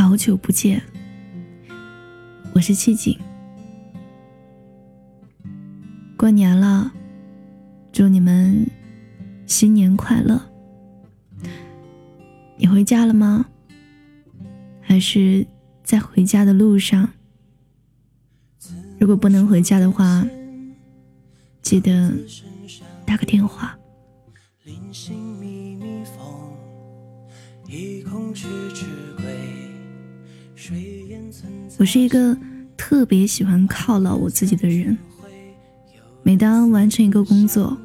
好久不见，我是七景。过年了，祝你们新年快乐。你回家了吗？还是在回家的路上？如果不能回家的话，记得打个电话。我是一个特别喜欢犒劳我自己的人。每当完成一个工作，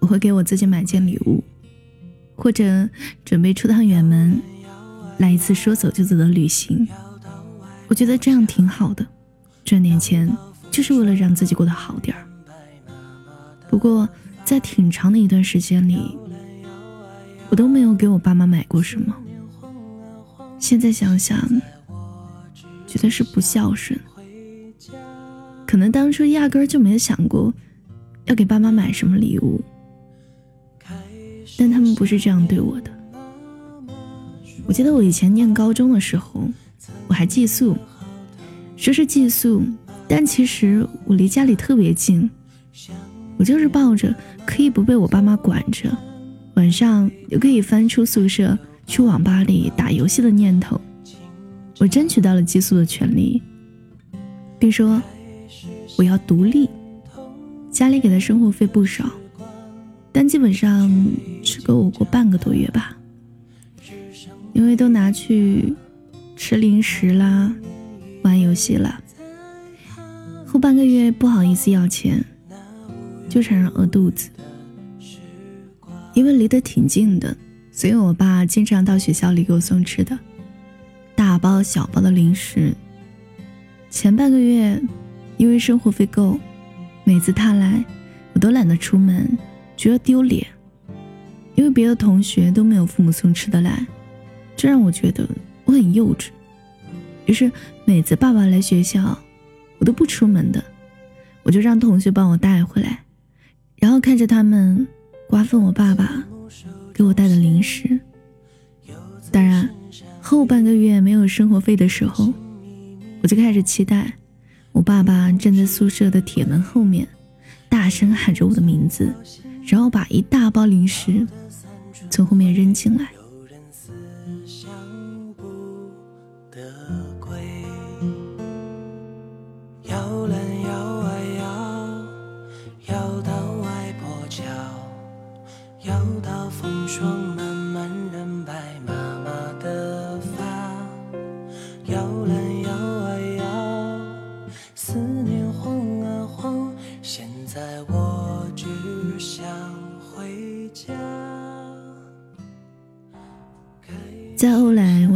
我会给我自己买件礼物，或者准备出趟远门，来一次说走就走的旅行。我觉得这样挺好的，赚点钱就是为了让自己过得好点儿。不过，在挺长的一段时间里，我都没有给我爸妈买过什么。现在想想，觉得是不孝顺。可能当初压根儿就没想过要给爸妈买什么礼物，但他们不是这样对我的。我记得我以前念高中的时候，我还寄宿，说是寄宿，但其实我离家里特别近，我就是抱着可以不被我爸妈管着，晚上又可以翻出宿舍。去网吧里打游戏的念头，我争取到了寄宿的权利，并说我要独立。家里给的生活费不少，但基本上只够我过半个多月吧，因为都拿去吃零食啦、玩游戏了。后半个月不好意思要钱，就常常饿肚子，因为离得挺近的。所以，我爸经常到学校里给我送吃的，包小包的零食。前半个月，因为生活费够，每次他来，我都懒得出门，觉得丢脸。因为别的同学都没有父母送吃的来，这让我觉得我很幼稚。于是，每次爸爸来学校，我都不出门的，我就让同学帮我带回来，然后看着他们瓜分我爸爸。给我带的零食。后半个月没有生活费的时候，我就开始期待我爸爸站在宿舍的铁门后面，大声喊着我的名字，然后把一大包零食从后面扔进来。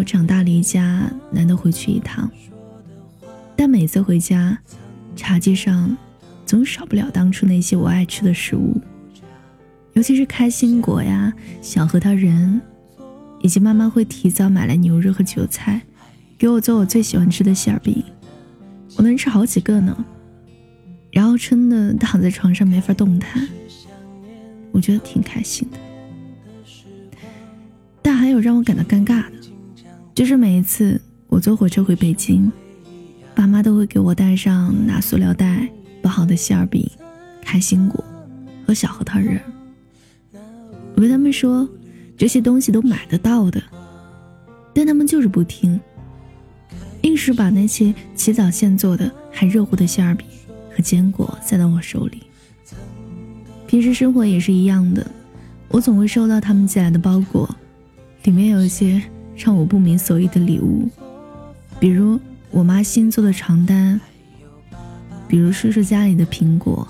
长大离家，难得回去一趟。但每次回家，茶几上总少不了当初那些我爱吃的食物，尤其是开心果呀、小核桃仁，以及妈妈会提早买来牛肉和韭菜，给我做我最喜欢吃的馅饼。我能吃好几个呢，然后撑的躺在床上没法动弹，我觉得挺开心的。但还有让我感到尴尬的，就是每一次我坐火车回北京，爸妈都会给我带上拿塑料袋包好的馅饼、开心果和小核桃仁。我跟他们说这些东西都买得到的，但他们就是不听，硬是把那些起早现做的还热乎的馅饼和坚果塞到我手里。平时生活也是一样的，我总会收到他们寄来的包裹。里面有一些让我不明所以的礼物，比如我妈新做的床单，比如叔叔家里的苹果。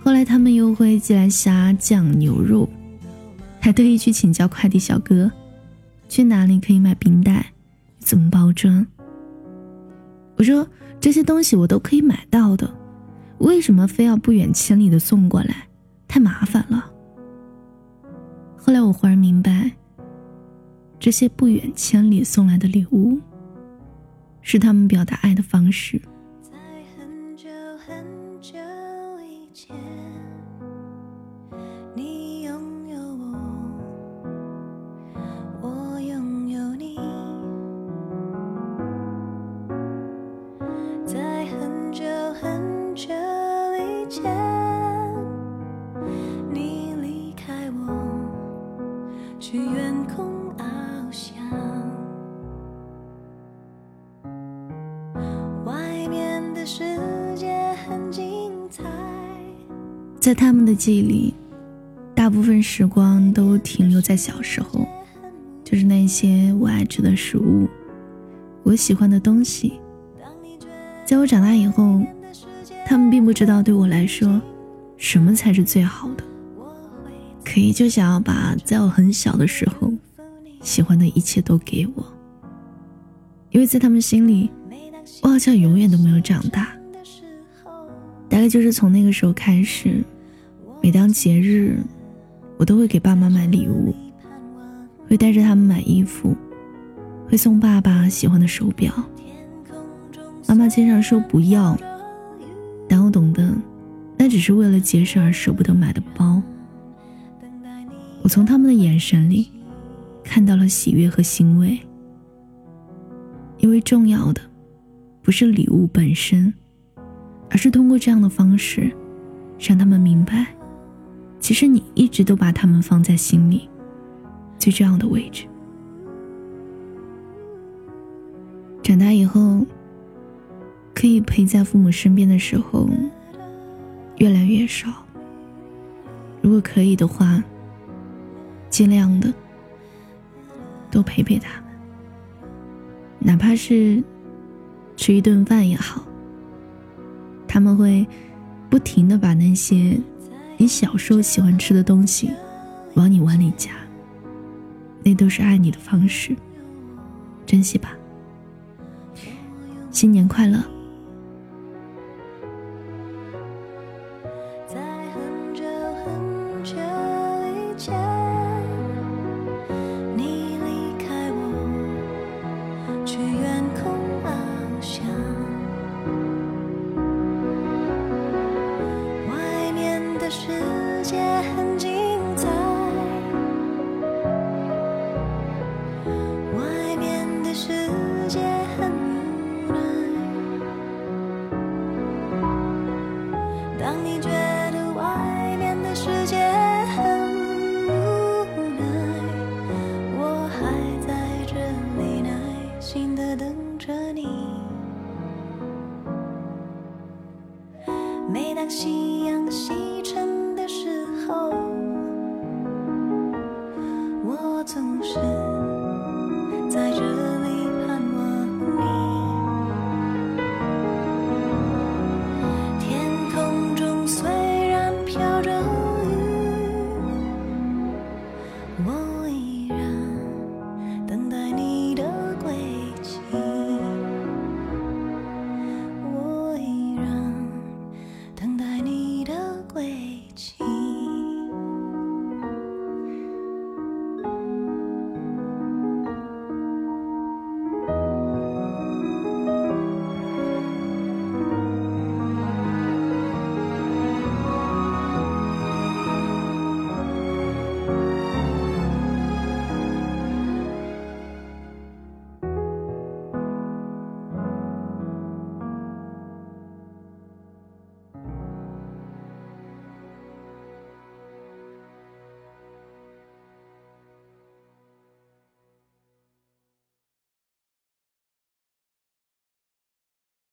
后来他们又会寄来虾酱牛肉，还特意去请教快递小哥，去哪里可以买冰袋，怎么包装。我说这些东西我都可以买到的，为什么非要不远千里的送过来？太麻烦了。后来我忽然明白，这些不远千里送来的礼物，是他们表达爱的方式。在他们的记忆里，大部分时光都停留在小时候，就是那些我爱吃的食物，我喜欢的东西。在我长大以后，他们并不知道对我来说，什么才是最好的，可以就想要把在我很小的时候喜欢的一切都给我，因为在他们心里，我好像永远都没有长大。大概就是从那个时候开始，每当节日，我都会给爸妈买礼物，会带着他们买衣服，会送爸爸喜欢的手表。妈妈经常说不要，但我懂得，那只是为了节省而舍不得买的包。我从他们的眼神里，看到了喜悦和欣慰，因为重要的，不是礼物本身。而是通过这样的方式，让他们明白，其实你一直都把他们放在心里最重要的位置。长大以后，可以陪在父母身边的时候越来越少。如果可以的话，尽量的多陪陪他们，哪怕是吃一顿饭也好。他们会不停的把那些你小时候喜欢吃的东西往你碗里夹，那都是爱你的方式，珍惜吧。新年快乐！总是在这里盼望你。天空中虽然飘着雨我依然